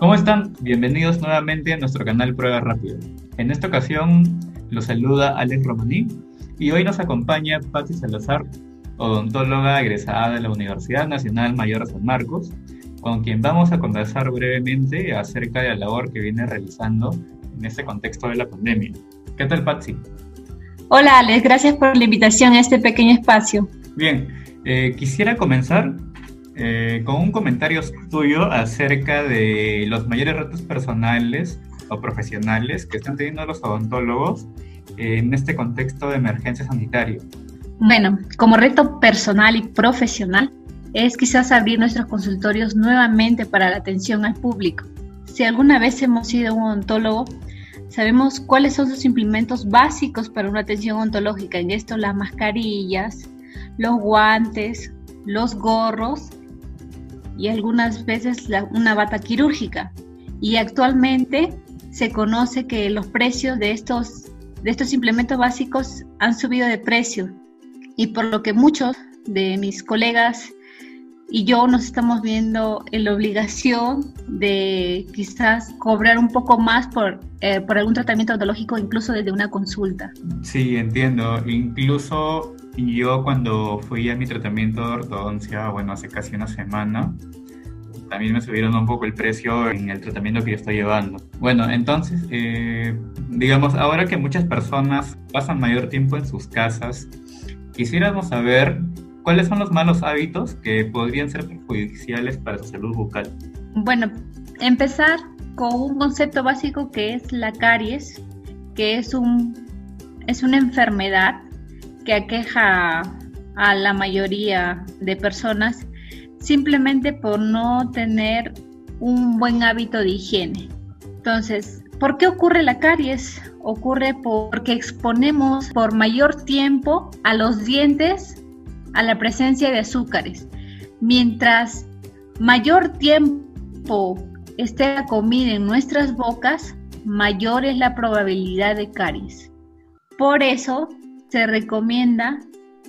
¿Cómo están? Bienvenidos nuevamente a nuestro canal Prueba Rápida. En esta ocasión los saluda Alex Romaní y hoy nos acompaña Patti Salazar, odontóloga egresada de la Universidad Nacional Mayor San Marcos, con quien vamos a conversar brevemente acerca de la labor que viene realizando en este contexto de la pandemia. ¿Qué tal, Patsy? Hola, Alex. Gracias por la invitación a este pequeño espacio. Bien, eh, quisiera comenzar eh, con un comentario tuyo acerca de los mayores retos personales o profesionales que están teniendo los odontólogos en este contexto de emergencia sanitaria. Bueno, como reto personal y profesional es quizás abrir nuestros consultorios nuevamente para la atención al público. Si alguna vez hemos sido un odontólogo, sabemos cuáles son sus implementos básicos para una atención odontológica. En esto las mascarillas, los guantes, los gorros y algunas veces una bata quirúrgica. Y actualmente se conoce que los precios de estos, de estos implementos básicos han subido de precio y por lo que muchos de mis colegas y yo nos estamos viendo en la obligación de quizás cobrar un poco más por, eh, por algún tratamiento odontológico, incluso desde una consulta. Sí, entiendo. Incluso yo cuando fui a mi tratamiento de ortodoncia, bueno, hace casi una semana, también me subieron un poco el precio en el tratamiento que yo estoy llevando. Bueno, entonces, eh, digamos, ahora que muchas personas pasan mayor tiempo en sus casas, quisiéramos saber cuáles son los malos hábitos que podrían ser perjudiciales para su salud bucal. Bueno, empezar con un concepto básico que es la caries, que es, un, es una enfermedad que aqueja a la mayoría de personas simplemente por no tener un buen hábito de higiene. Entonces, ¿por qué ocurre la caries? Ocurre porque exponemos por mayor tiempo a los dientes a la presencia de azúcares. Mientras mayor tiempo esté la comida en nuestras bocas, mayor es la probabilidad de caries. Por eso se recomienda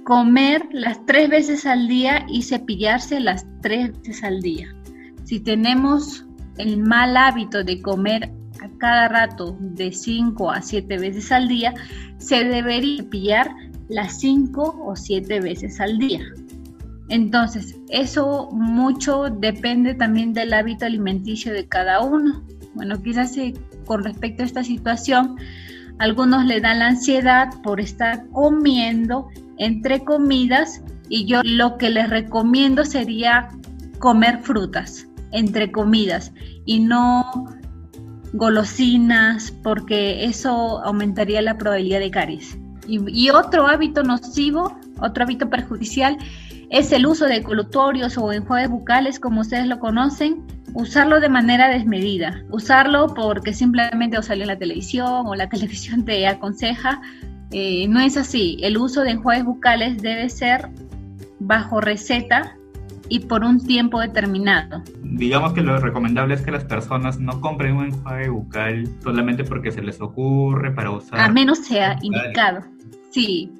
comer las tres veces al día y cepillarse las tres veces al día. Si tenemos el mal hábito de comer a cada rato de cinco a siete veces al día, se debería cepillar las cinco o siete veces al día. Entonces, eso mucho depende también del hábito alimenticio de cada uno. Bueno, quizás con respecto a esta situación, algunos le dan la ansiedad por estar comiendo entre comidas y yo lo que les recomiendo sería comer frutas entre comidas y no golosinas porque eso aumentaría la probabilidad de caries. Y, otro hábito nocivo, otro hábito perjudicial es el uso de colutorios o enjuagues bucales como ustedes lo conocen, usarlo de manera desmedida, usarlo porque simplemente o salió en la televisión o la televisión te aconseja, eh, no es así. El uso de enjuagues bucales debe ser bajo receta y por un tiempo determinado. Digamos que lo recomendable es que las personas no compren un enjuague bucal solamente porque se les ocurre para usar. A menos sea indicado. Sí,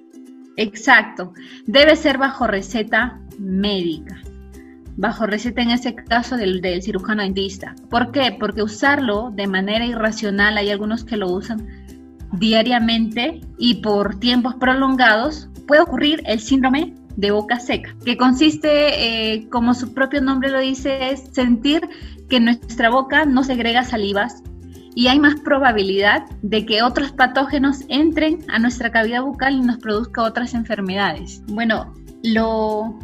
exacto. Debe ser bajo receta médica. Bajo receta en ese caso del, del cirujano dentista. ¿Por qué? Porque usarlo de manera irracional, hay algunos que lo usan diariamente y por tiempos prolongados, puede ocurrir el síndrome de boca seca, que consiste, eh, como su propio nombre lo dice, es sentir que nuestra boca no segrega salivas y hay más probabilidad de que otros patógenos entren a nuestra cavidad bucal y nos produzca otras enfermedades. Bueno, lo,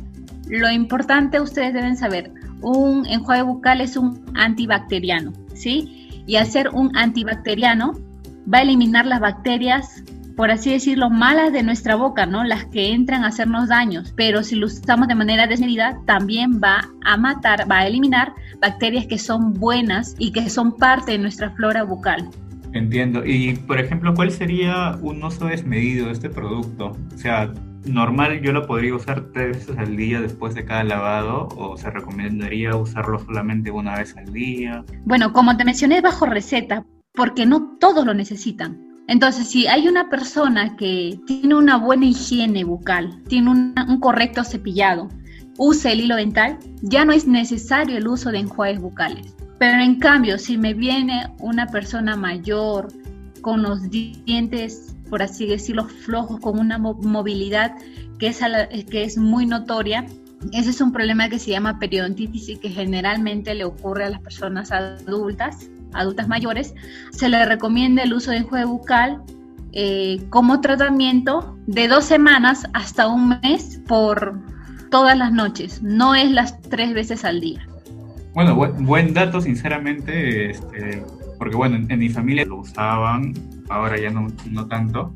lo importante ustedes deben saber, un enjuague bucal es un antibacteriano, ¿sí? Y al ser un antibacteriano, va a eliminar las bacterias, por así decirlo, malas de nuestra boca, ¿no? Las que entran a hacernos daños. Pero si lo usamos de manera desmedida, también va a matar, va a eliminar bacterias que son buenas y que son parte de nuestra flora bucal. Entiendo. Y, por ejemplo, ¿cuál sería un uso desmedido de este producto? O sea, normal yo lo podría usar tres veces al día después de cada lavado o se recomendaría usarlo solamente una vez al día? Bueno, como te mencioné, bajo receta, porque no todos lo necesitan. Entonces, si hay una persona que tiene una buena higiene bucal, tiene un, correcto cepillado, use el hilo dental, ya no es necesario el uso de enjuagues bucales. Pero en cambio, si me viene una persona mayor con los dientes, por así decirlo, flojos, con una movilidad que es, que es muy notoria, ese es un problema que se llama periodontitis y que generalmente le ocurre a las personas adultas, adultas mayores. Se le recomienda el uso de enjuague bucal eh, como tratamiento de dos semanas hasta un mes por todas las noches, no es las tres veces al día. Bueno, buen, dato, sinceramente, este, porque bueno, en, mi familia lo usaban, ahora ya no, no tanto,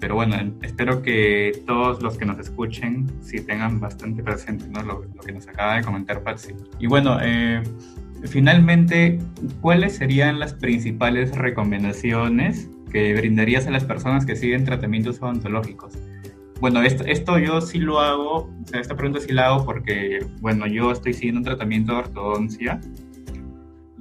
pero bueno, espero que todos los que nos escuchen sí tengan bastante presente ¿no? lo, que nos acaba de comentar Patsy. Y bueno, eh, finalmente, ¿cuáles serían las principales recomendaciones que brindarías a las personas que siguen tratamientos odontológicos? Bueno, esto, esto yo sí lo hago, o sea, esta pregunta sí la hago porque, bueno, yo estoy siguiendo un tratamiento de ortodoncia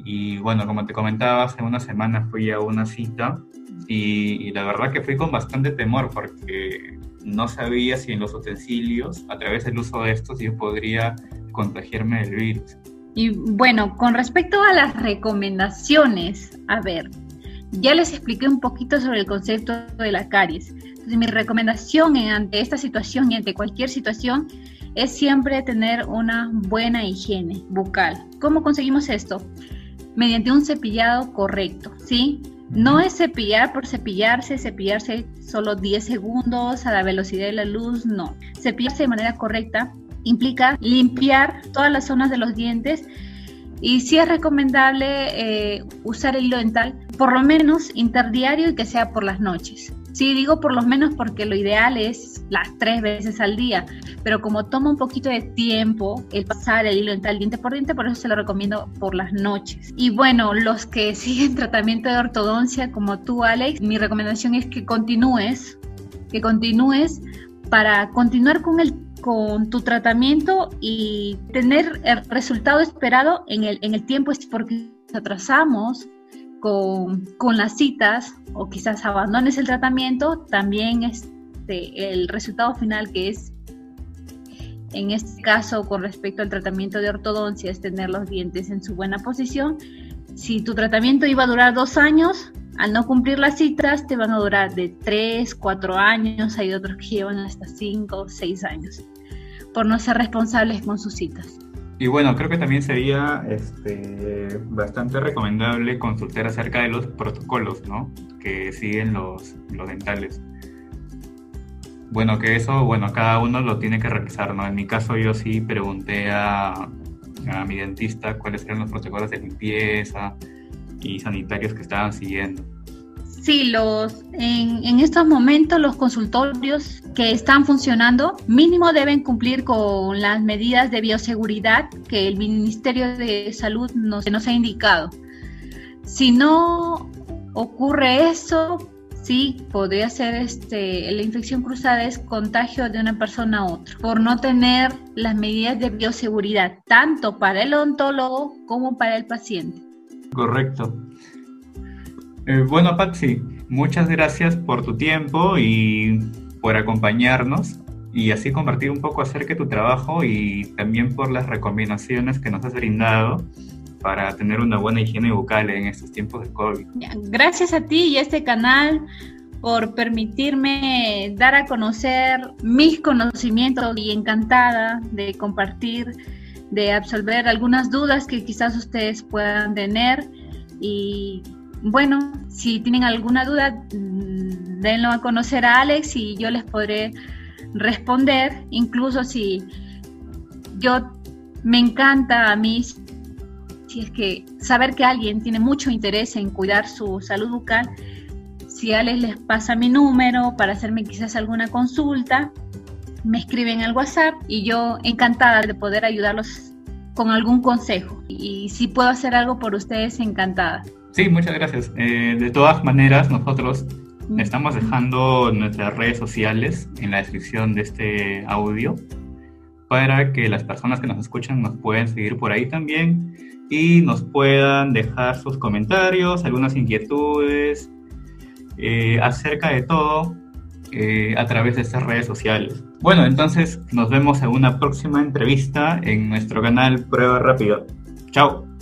y, bueno, como te comentaba, hace una semana fui a una cita y, la verdad que fui con bastante temor porque no sabía si en los utensilios, a través del uso de estos, yo podría contagiarme del virus. Y bueno, con respecto a las recomendaciones, a ver, ya les expliqué un poquito sobre el concepto de la caries. Entonces, mi recomendación ante esta situación y ante cualquier situación es siempre tener una buena higiene bucal. ¿Cómo conseguimos esto? Mediante un cepillado correcto, ¿sí? No es cepillar por cepillarse, cepillarse solo 10 segundos a la velocidad de la luz, no. Cepillarse de manera correcta implica limpiar todas las zonas de los dientes y sí es recomendable eh, usar el hilo dental por lo menos interdiario y que sea por las noches. Sí, digo por lo menos porque lo ideal es las tres veces al día, pero como toma un poquito de tiempo el pasar el hilo dental diente por diente, por eso se lo recomiendo por las noches. Y bueno, los que siguen tratamiento de ortodoncia como tú, Alex, mi recomendación es que continúes, que continúes para continuar con el con tu tratamiento y tener el resultado esperado en el, en el tiempo, porque atrasamos con, las citas o quizás abandones el tratamiento, también este, el resultado final que es, en este caso con respecto al tratamiento de ortodoncia, es tener los dientes en su buena posición. Si tu tratamiento iba a durar dos años, al no cumplir las citas te van a durar de tres, cuatro años, hay otros que llevan hasta cinco, seis años, por no ser responsables con sus citas. Y bueno, creo que también sería este, bastante recomendable consultar acerca de los protocolos ¿no? que siguen los, los dentales. Bueno, que eso, bueno, cada uno lo tiene que realizar, ¿no? En mi caso yo sí pregunté a, a mi dentista cuáles eran los protocolos de limpieza y sanitarios que estaban siguiendo. Sí, los, en, estos momentos los consultorios que están funcionando mínimo deben cumplir con las medidas de bioseguridad que el Ministerio de Salud nos, nos ha indicado. Si no ocurre eso, sí podría ser este, la infección cruzada es contagio de una persona a otra por no tener las medidas de bioseguridad tanto para el odontólogo como para el paciente. Correcto. Eh, bueno, Patsy, muchas gracias por tu tiempo y por acompañarnos y así compartir un poco acerca de tu trabajo y también por las recomendaciones que nos has brindado para tener una buena higiene bucal en estos tiempos de COVID. Gracias a ti y a este canal por permitirme dar a conocer mis conocimientos y encantada de compartir, de absolver algunas dudas que quizás ustedes puedan tener y bueno, si tienen alguna duda, mm, denlo a conocer a Alex y yo les podré responder, incluso si yo me encanta a mí, si es que saber que alguien tiene mucho interés en cuidar su salud bucal, si Alex les pasa mi número para hacerme quizás alguna consulta, me escriben al WhatsApp y yo encantada de poder ayudarlos con algún consejo. Y si puedo hacer algo por ustedes, encantada. Sí, muchas gracias. Eh, de todas maneras, nosotros estamos dejando nuestras redes sociales en la descripción de este audio para que las personas que nos escuchan nos puedan seguir por ahí también y nos puedan dejar sus comentarios, algunas inquietudes eh, acerca de todo eh, a través de estas redes sociales. Bueno, entonces nos vemos en una próxima entrevista en nuestro canal Prueba Rápido. Chao.